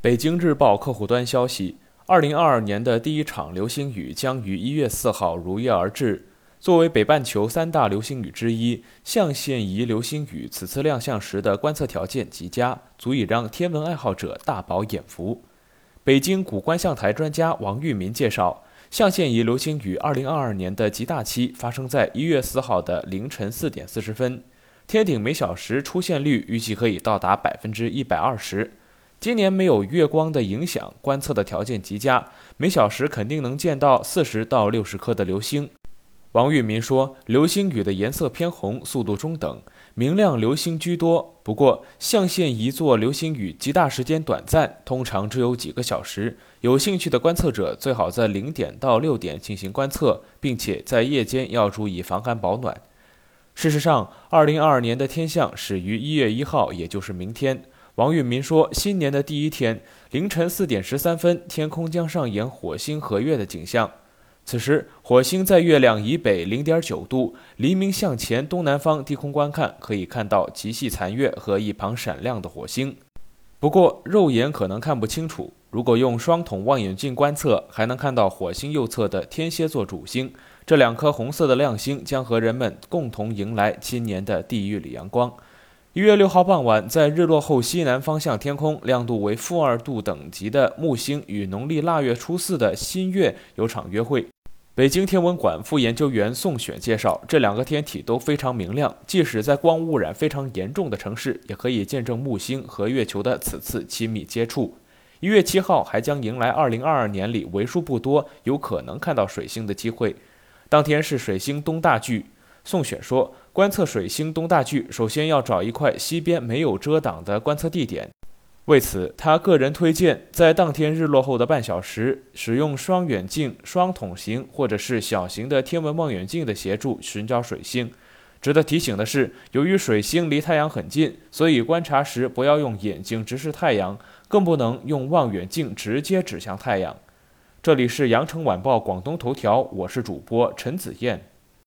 北京日报客户端消息：二零二二年的第一场流星雨将于一月四号如约而至。作为北半球三大流星雨之一，象限仪流星雨此次亮相时的观测条件极佳，足以让天文爱好者大饱眼福。北京古观象台专家王玉民介绍，象限仪流星雨二零二二年的极大期发生在一月四号的凌晨四点四十分，天顶每小时出现率预计可以到达百分之一百二十。今年没有月光的影响，观测的条件极佳，每小时肯定能见到四十到六十颗的流星。王玉民说，流星雨的颜色偏红，速度中等，明亮流星居多。不过，象限一座流星雨极大时间短暂，通常只有几个小时。有兴趣的观测者最好在零点到六点进行观测，并且在夜间要注意防寒保暖。事实上，二零二二年的天象始于一月一号，也就是明天。王玉民说，新年的第一天凌晨四点十三分，天空将上演火星合月的景象。此时，火星在月亮以北零点九度，黎明向前东南方低空观看，可以看到极细残月和一旁闪亮的火星。不过，肉眼可能看不清楚。如果用双筒望远镜观测，还能看到火星右侧的天蝎座主星。这两颗红色的亮星将和人们共同迎来今年的地狱里阳光。一月六号傍晚，在日落后西南方向天空，亮度为负二度等级的木星与农历腊月初四的新月有场约会。北京天文馆副研究员宋选介绍，这两个天体都非常明亮，即使在光污染非常严重的城市，也可以见证木星和月球的此次亲密接触。一月七号还将迎来二零二二年里为数不多有可能看到水星的机会。当天是水星东大距。宋选说，观测水星东大距，首先要找一块西边没有遮挡的观测地点。为此，他个人推荐在当天日落后的半小时，使用双远镜、双筒形或者是小型的天文望远镜的协助寻找水星。值得提醒的是，由于水星离太阳很近，所以观察时不要用眼睛直视太阳，更不能用望远镜直接指向太阳。这里是羊城晚报广东头条，我是主播陈子燕。